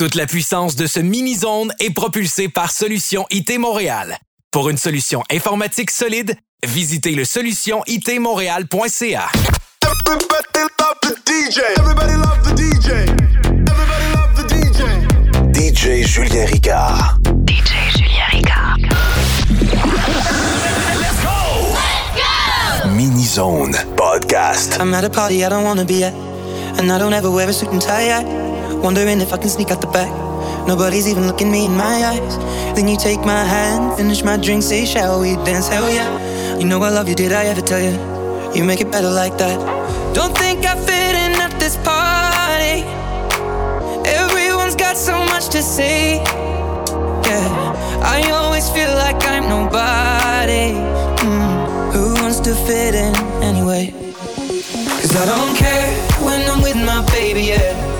Toute la puissance de ce mini-zone est propulsée par Solution IT Montréal. Pour une solution informatique solide, visitez le solutionitmontréal.ca. DJ Julien Ricard. DJ Julien Ricard. Let's go! Let's go! Mini Zone Podcast. I'm at a party I don't wanna be at. And I don't ever wear a suit and tie. I wondering if I can sneak out the back. Nobody's even looking me in my eyes. Then you take my hand, finish my drink, say, Shall we dance? Hell yeah. You know I love you, did I ever tell you? You make it better like that. Don't think I fit in at this party. Everyone's got so much to say. Yeah, I always feel like I'm nobody. Mm. Who wants to fit in anyway? Cause I don't care when I'm with my baby, yeah.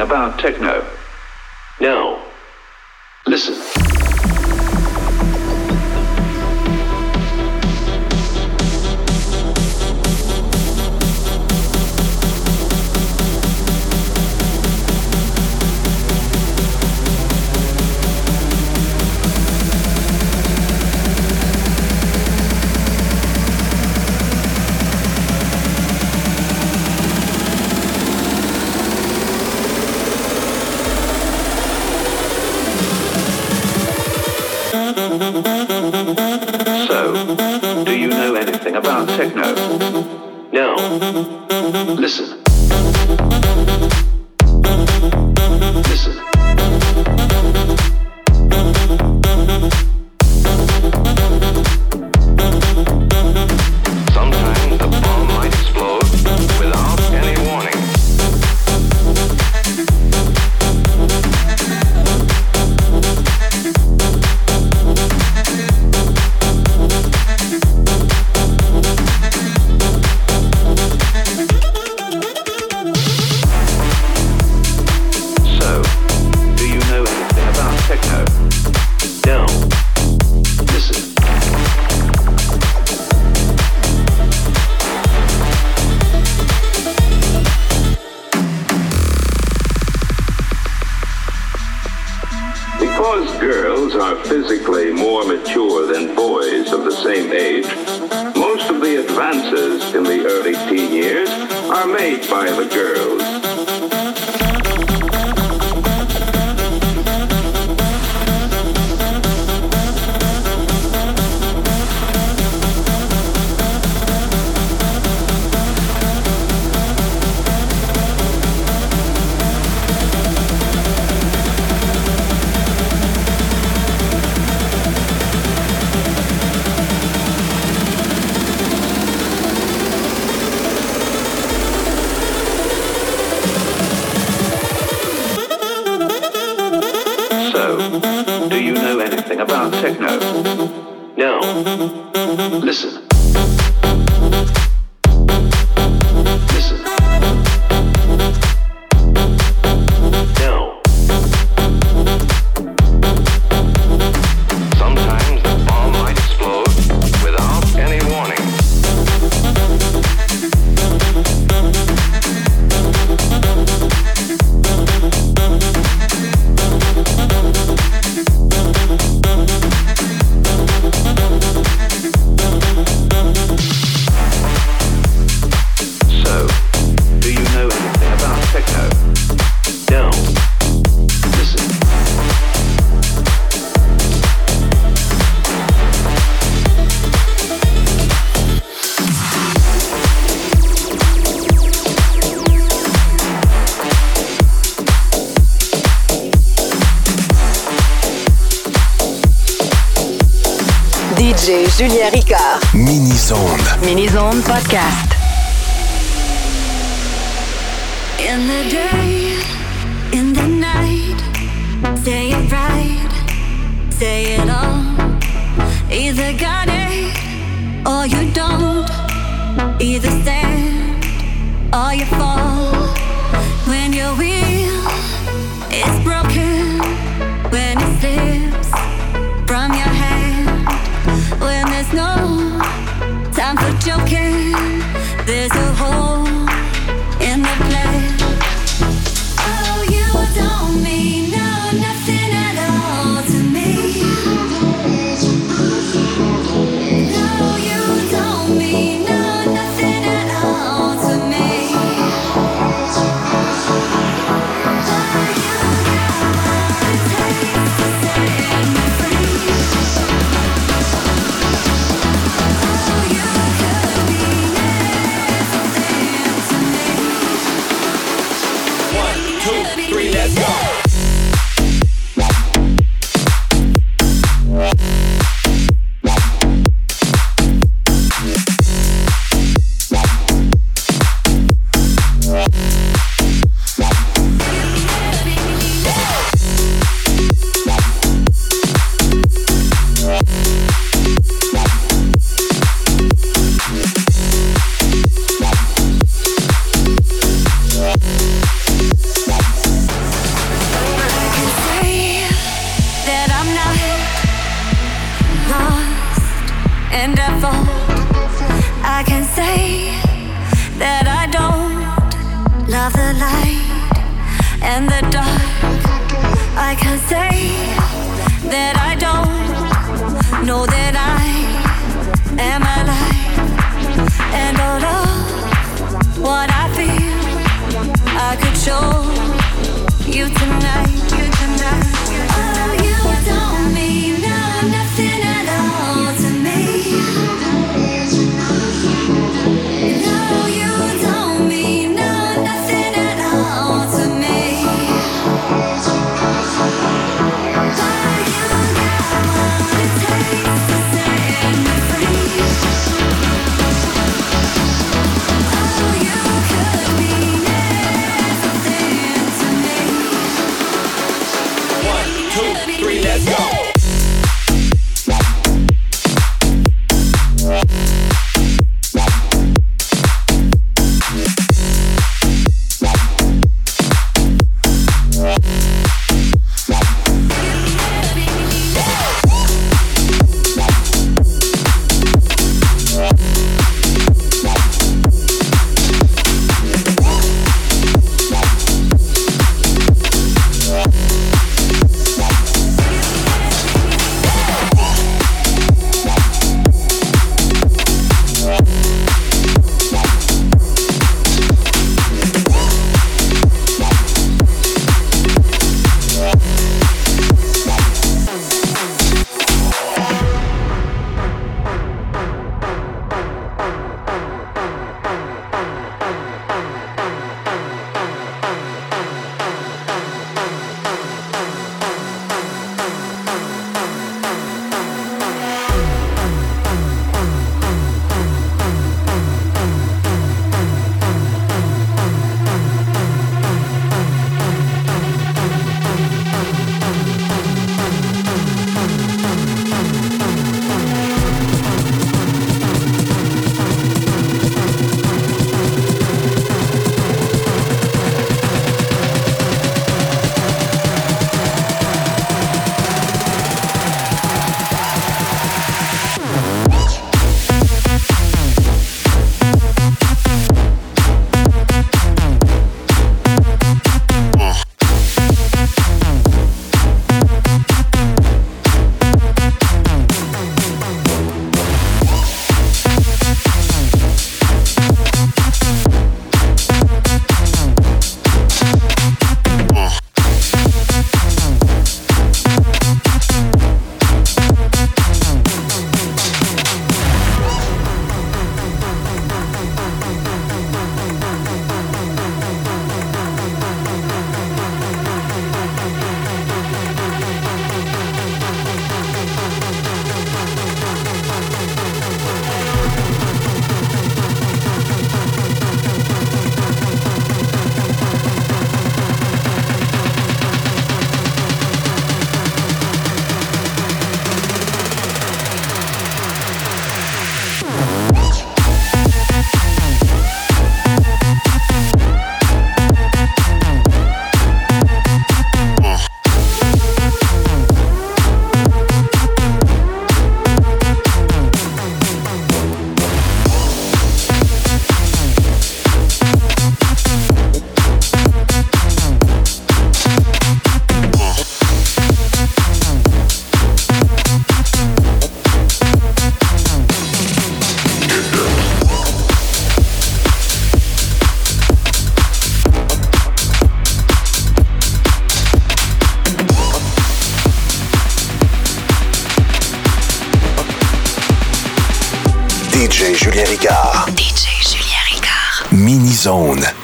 About techno? No. Listen. Know anything about techno? No. Listen. Listen. Julien Ricard. Mini-Zone. Mini-Zone Podcast. In the day, in the night, say it right, say it all. Either got it or you don't. Either stand or you fall. When your wheel is broken, joking. There's a hole Take Zone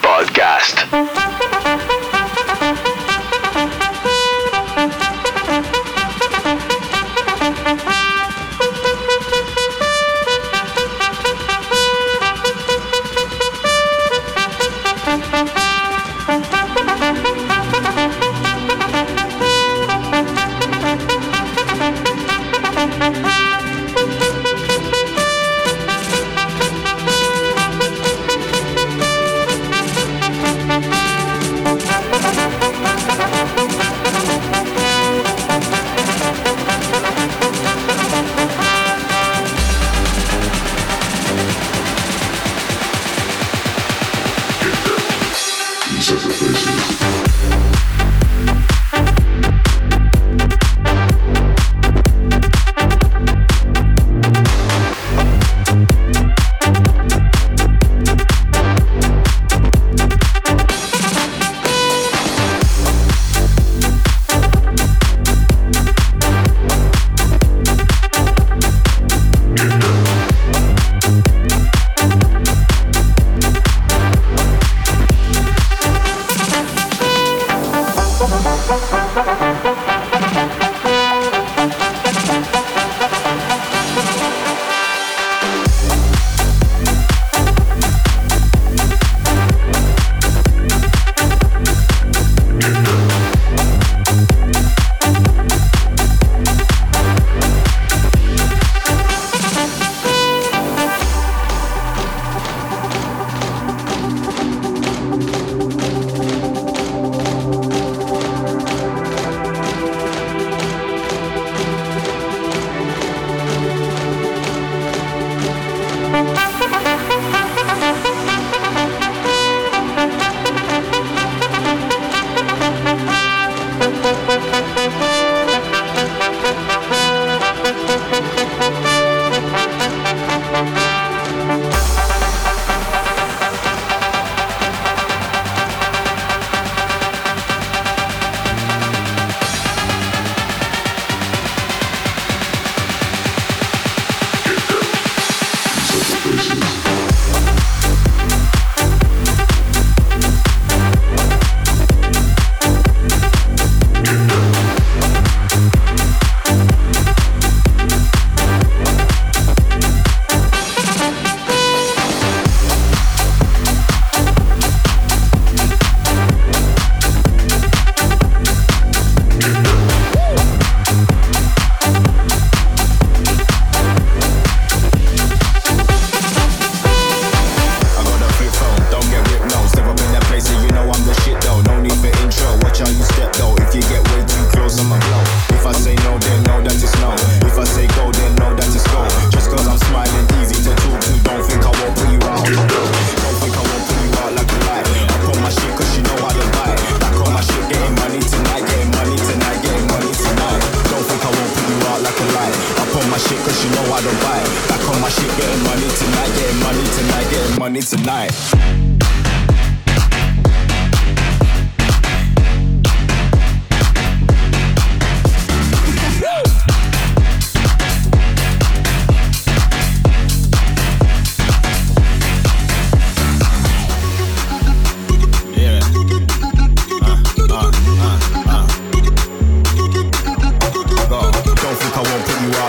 on it tonight.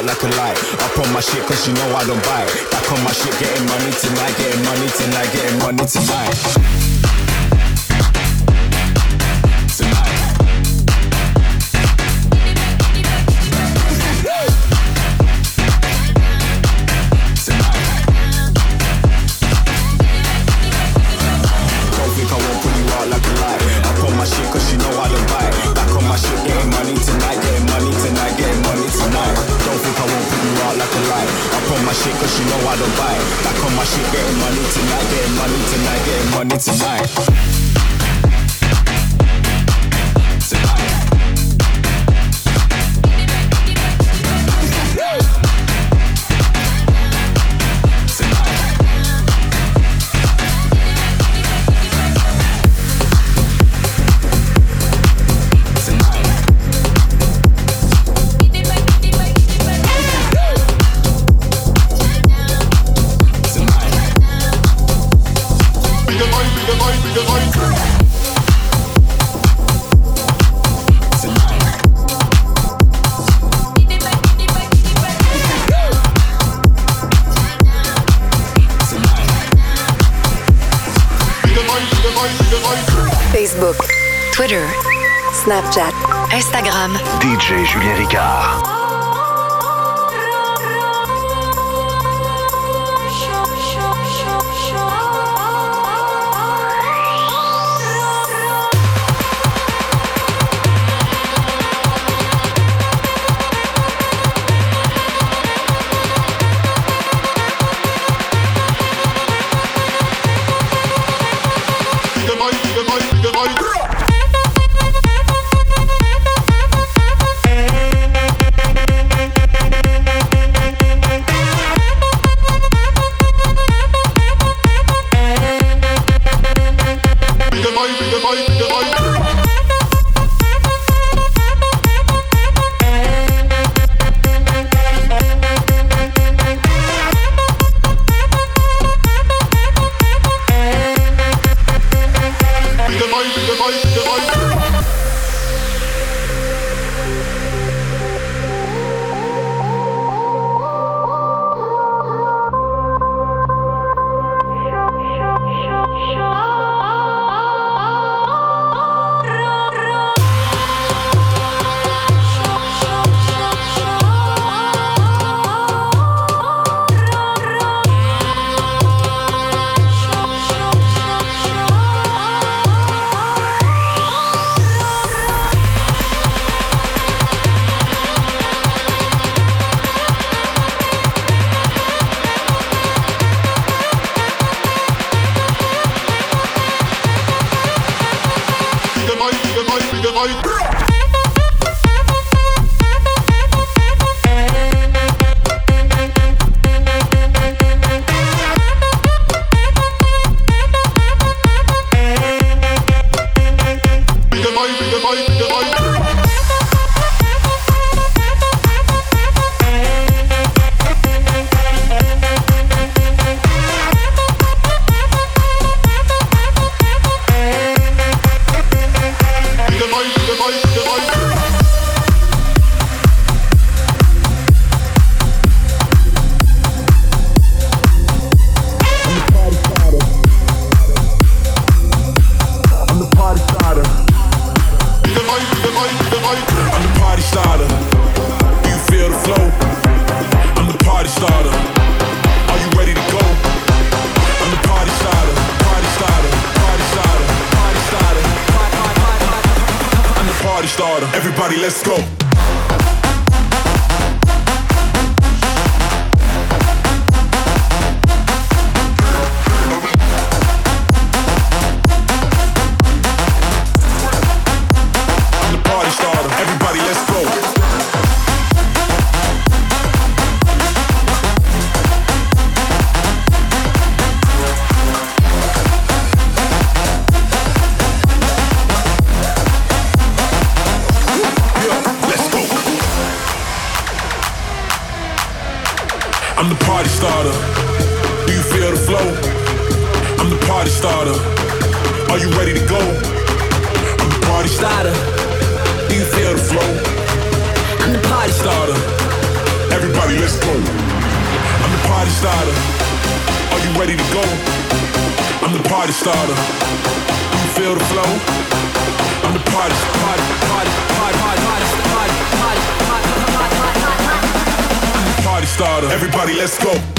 like a light. Up on my shit, cause you know I don't buy it. Back on my shit, getting money tonight, getting Tonight, getting money tonight. Twitter, Snapchat, Instagram. DJ Julien Ricard. harder? Do you feel the flow? I'm the party starter. Are you ready to go? I'm the party starter. Do you feel the flow? I'm the party starter. Everybody, let's go. I'm the party starter. Are you ready to go? I'm the party starter. Do you feel the flow? I'm the party, party, party, party, party, party, party, party, party, party, party, party, party, party starter. Everybody, let's go.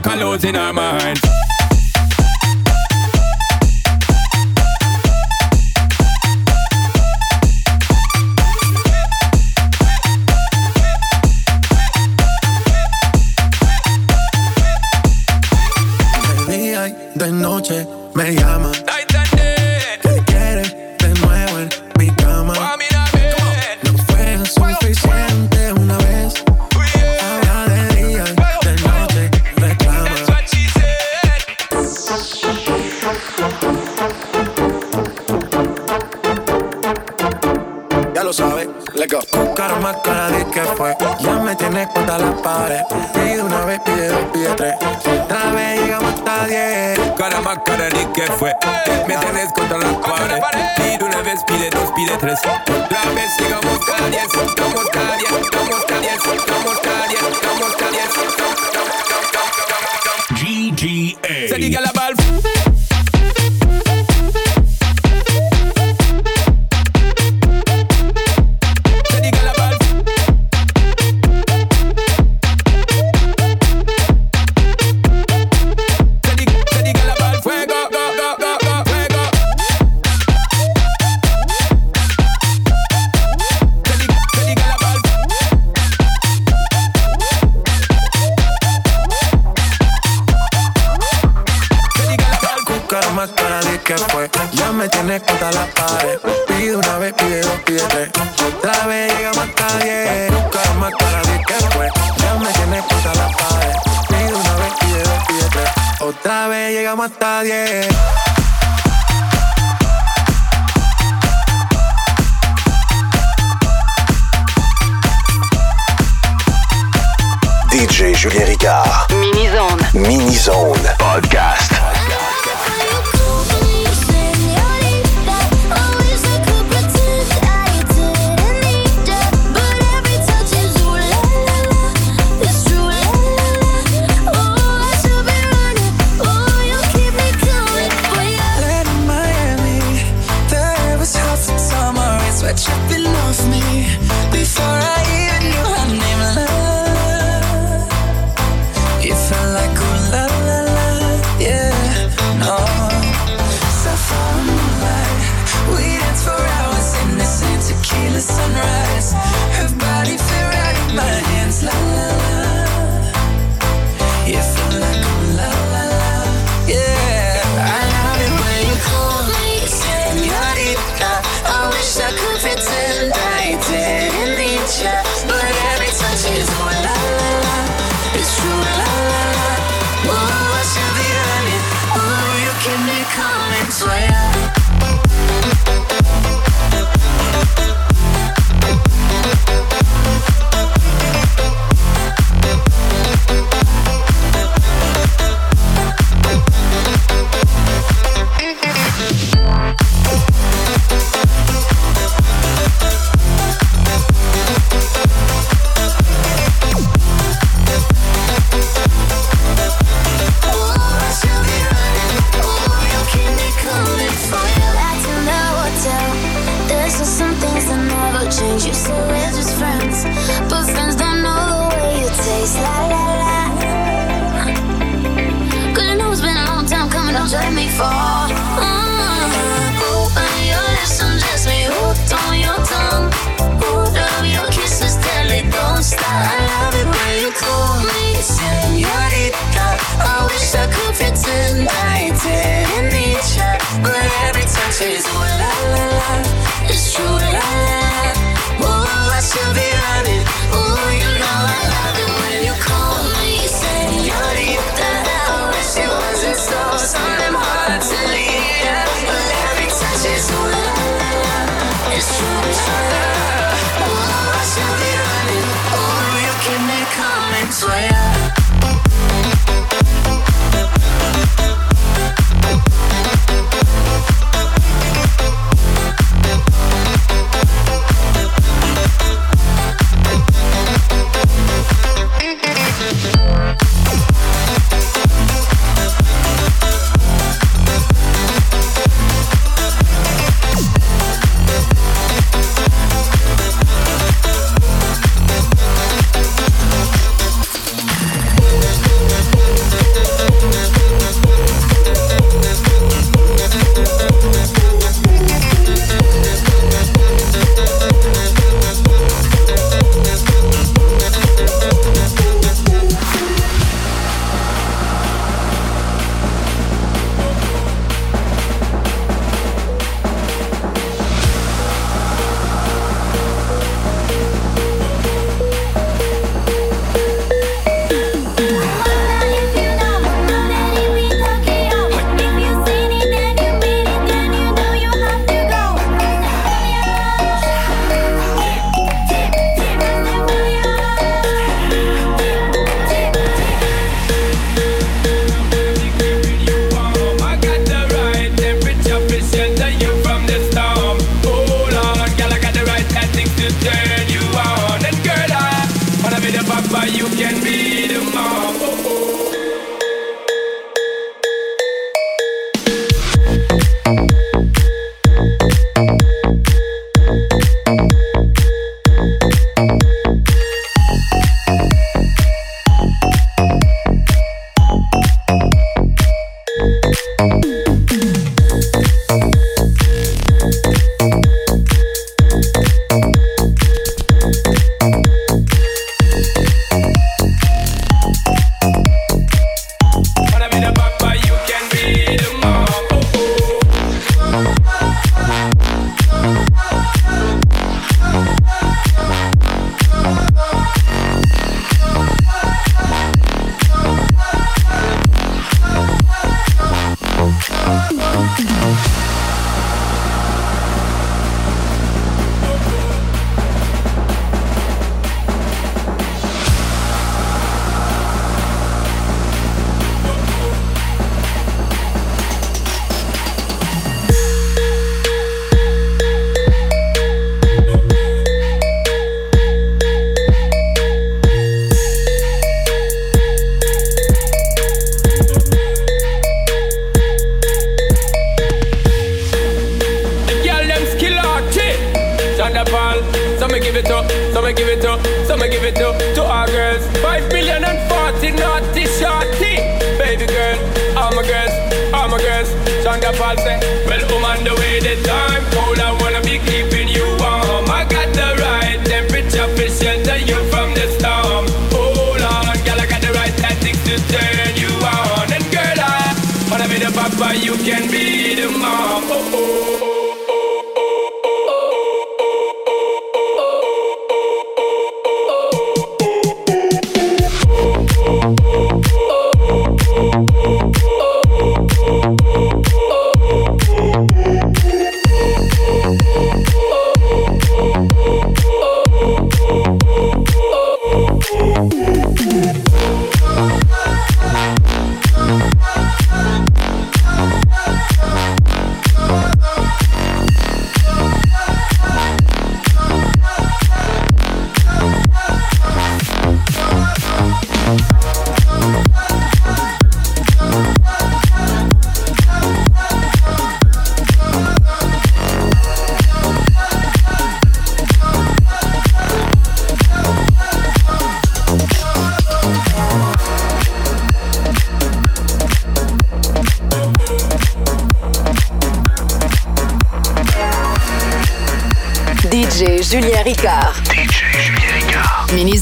broke and losing her mind. De día de noche me le doy pie tres. Una vez llegamos hasta diez. Cara más cara ni que fue. Me tenés contra la pared. Pide una vez, pide dos, pide tres. Otra vez llegamos hasta diez. Estamos hasta diez, estamos hasta diez, estamos hasta diez, estamos hasta diez. GGA. Se diga la balfa. hasta 10.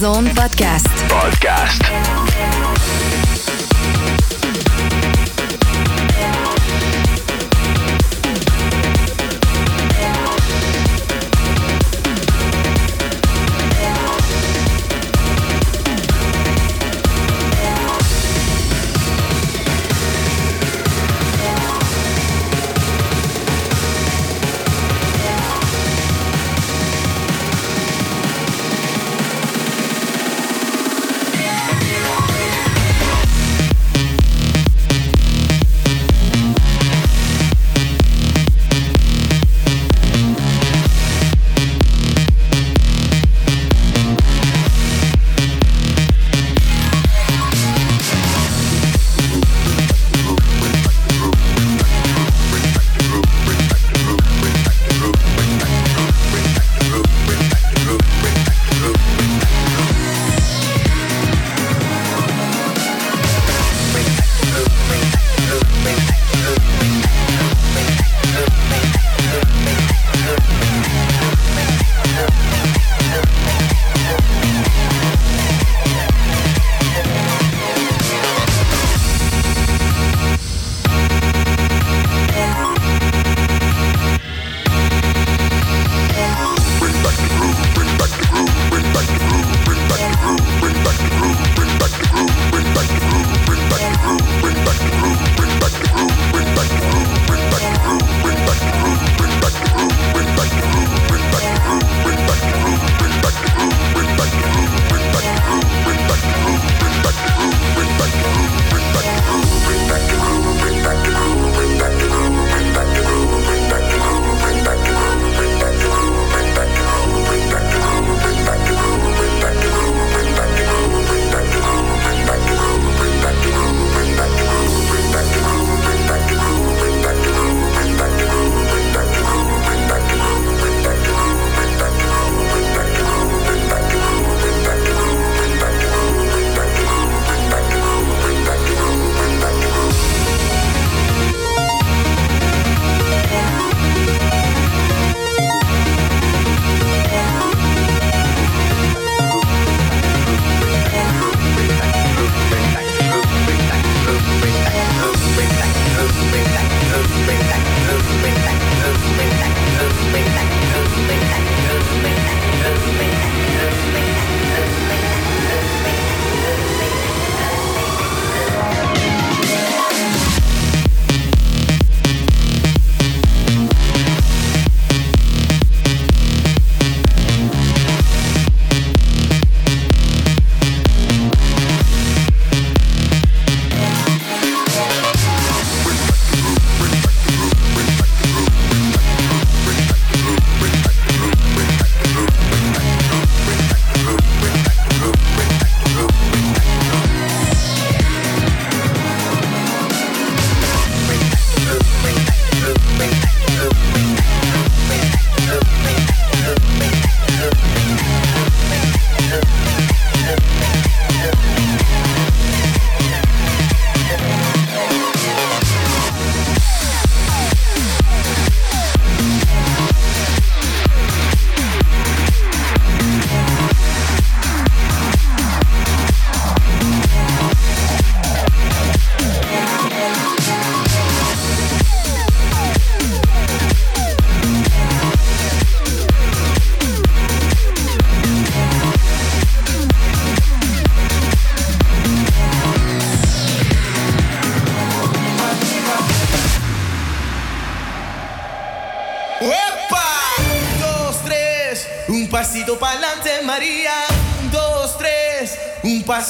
Zone Podcast.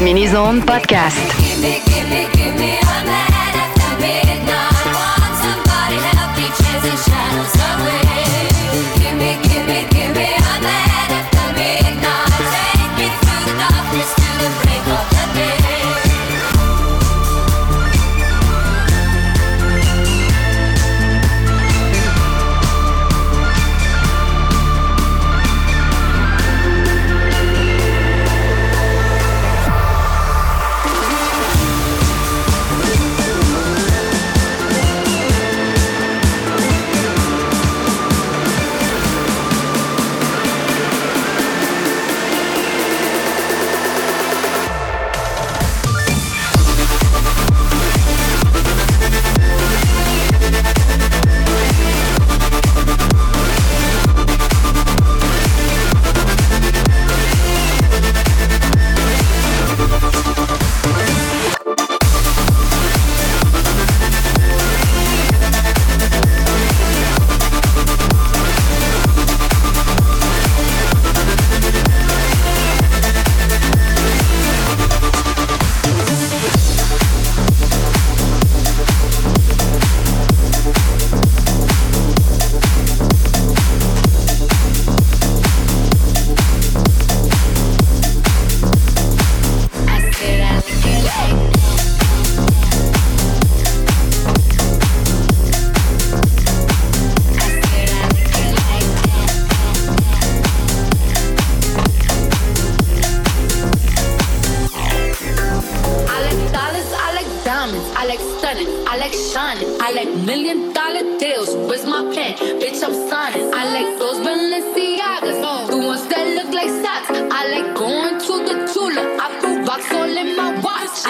Mini-Zone. Mini-Zone Podcast.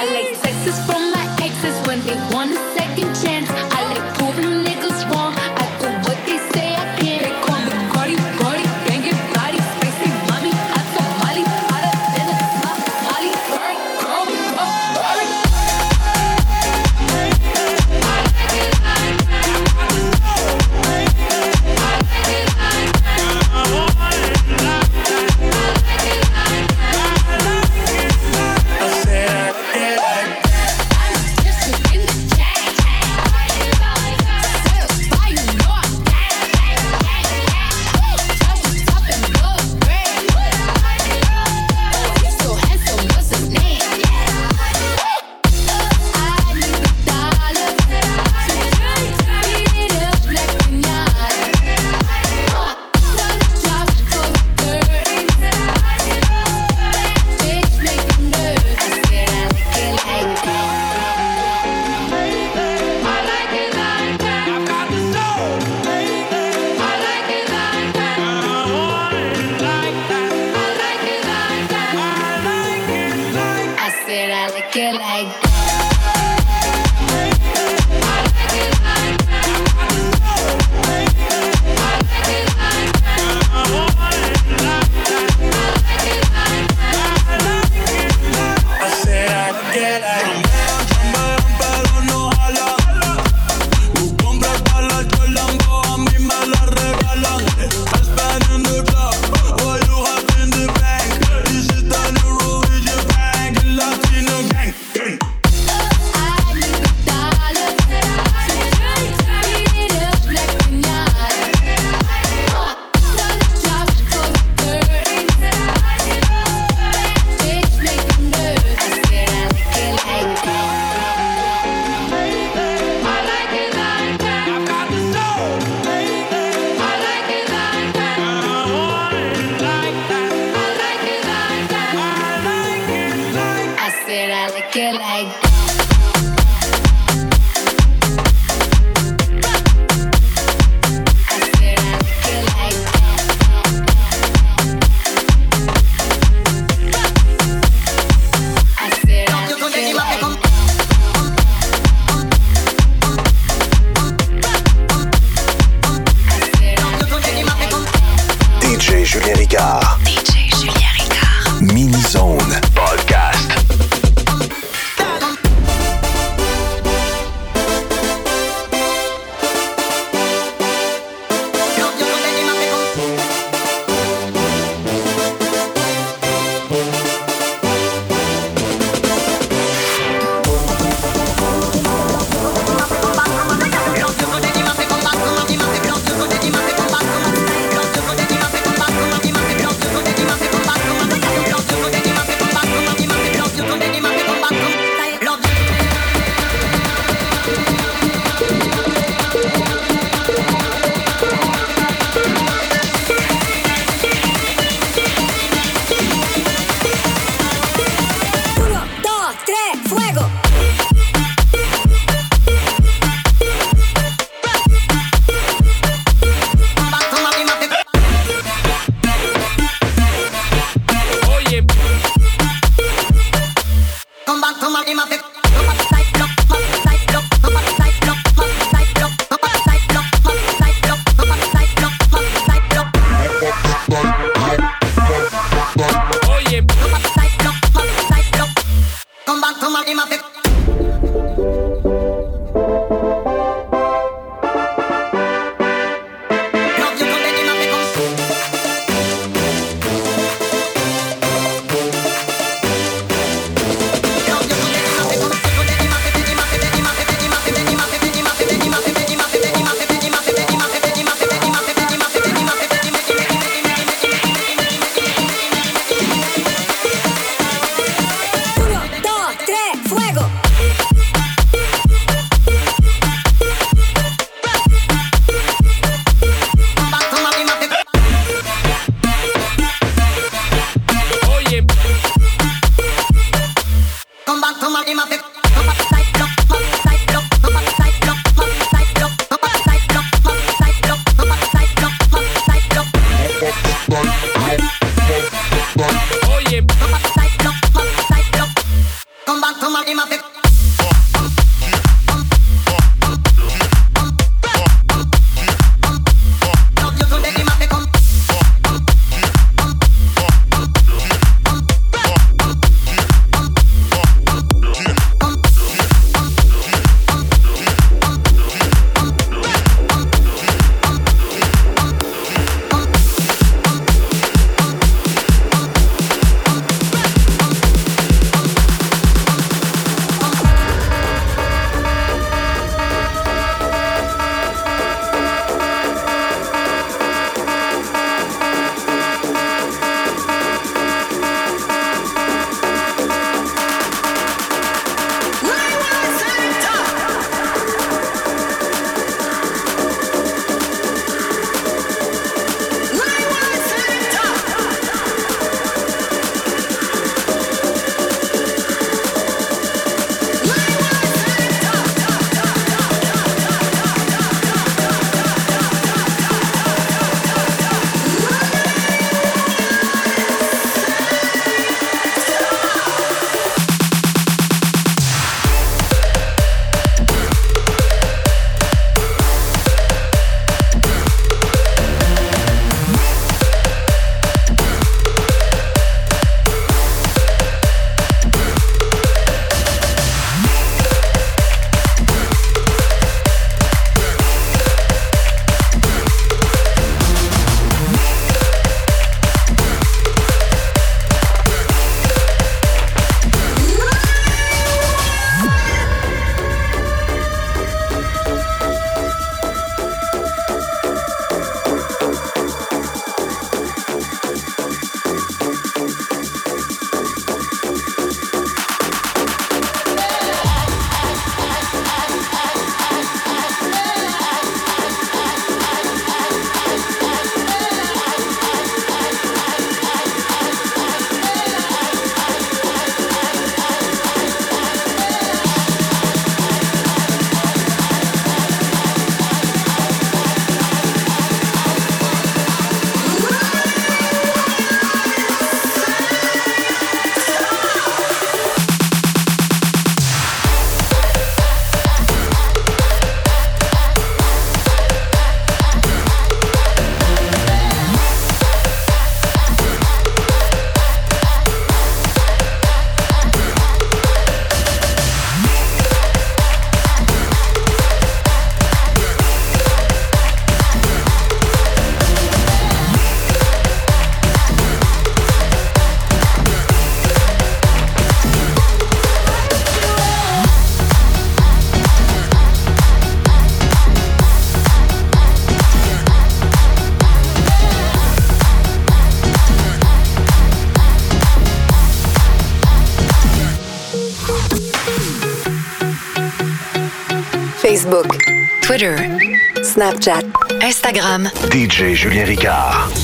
I like sexes from my exes when they wanna Facebook, Twitter, Snapchat, Instagram. DJ Julien Ricard.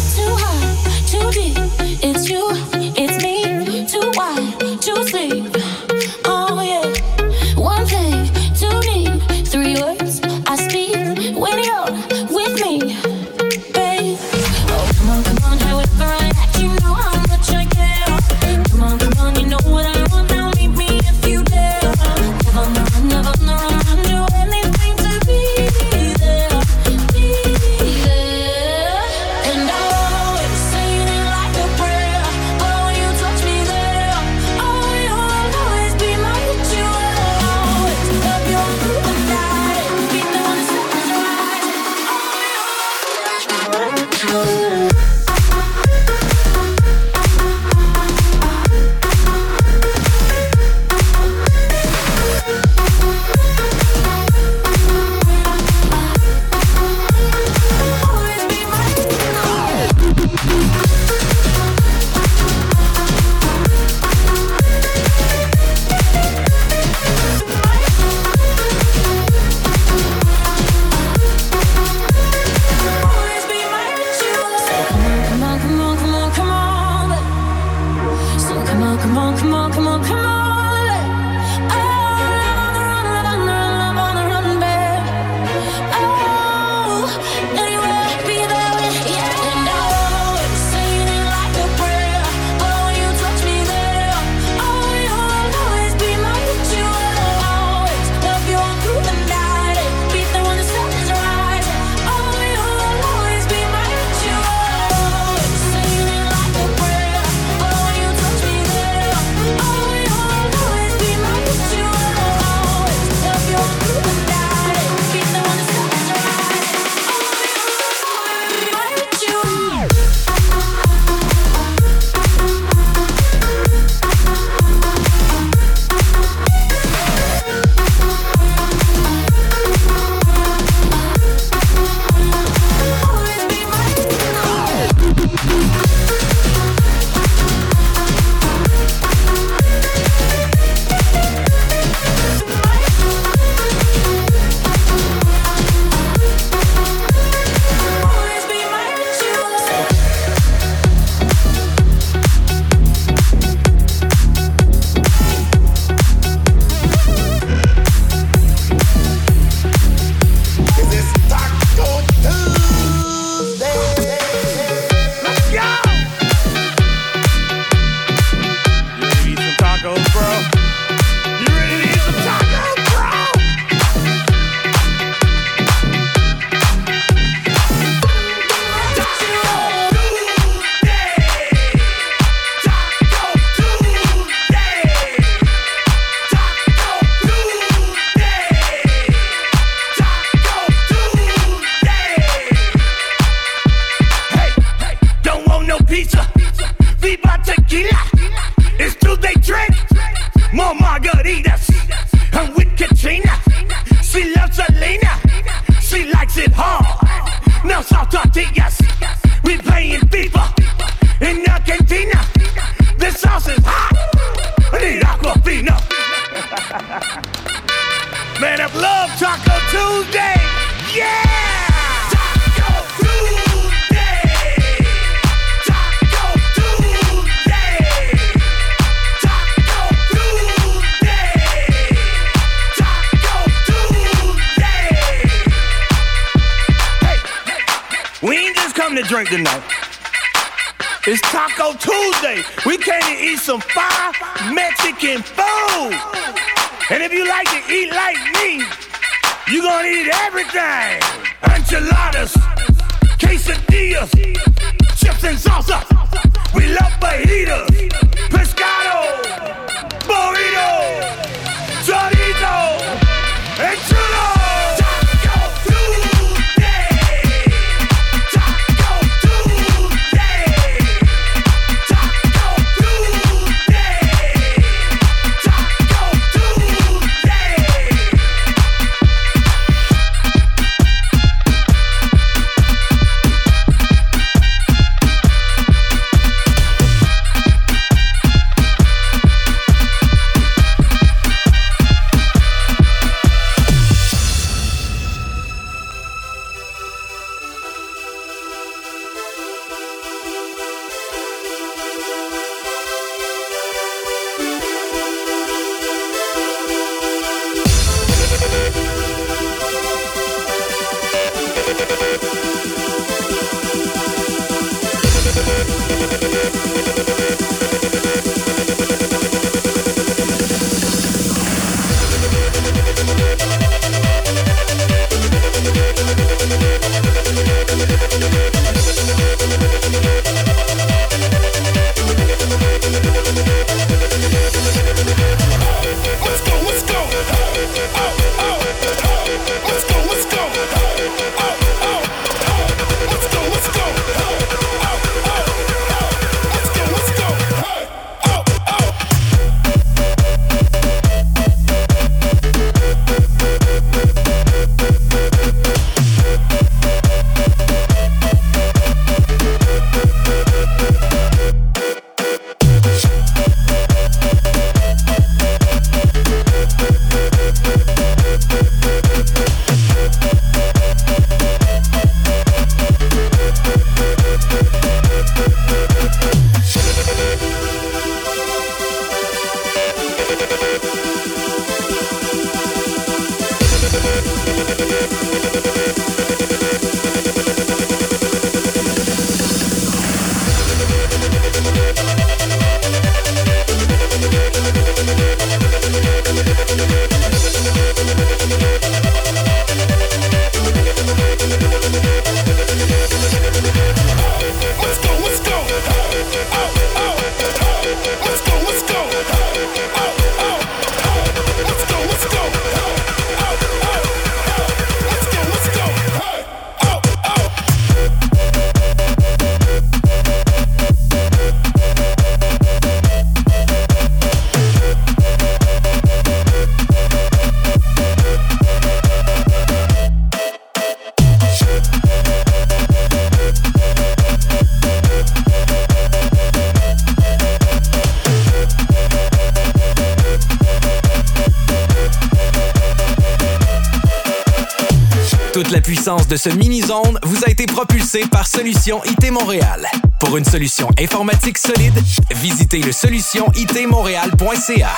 De ce mini-zone vous a été propulsé par Solution IT Montréal. Pour une solution informatique solide, visitez le solutionitmontréal.ca.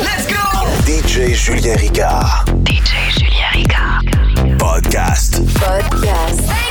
Let's go! DJ Julien Ricard. DJ Julien Ricard. Podcast. Podcast.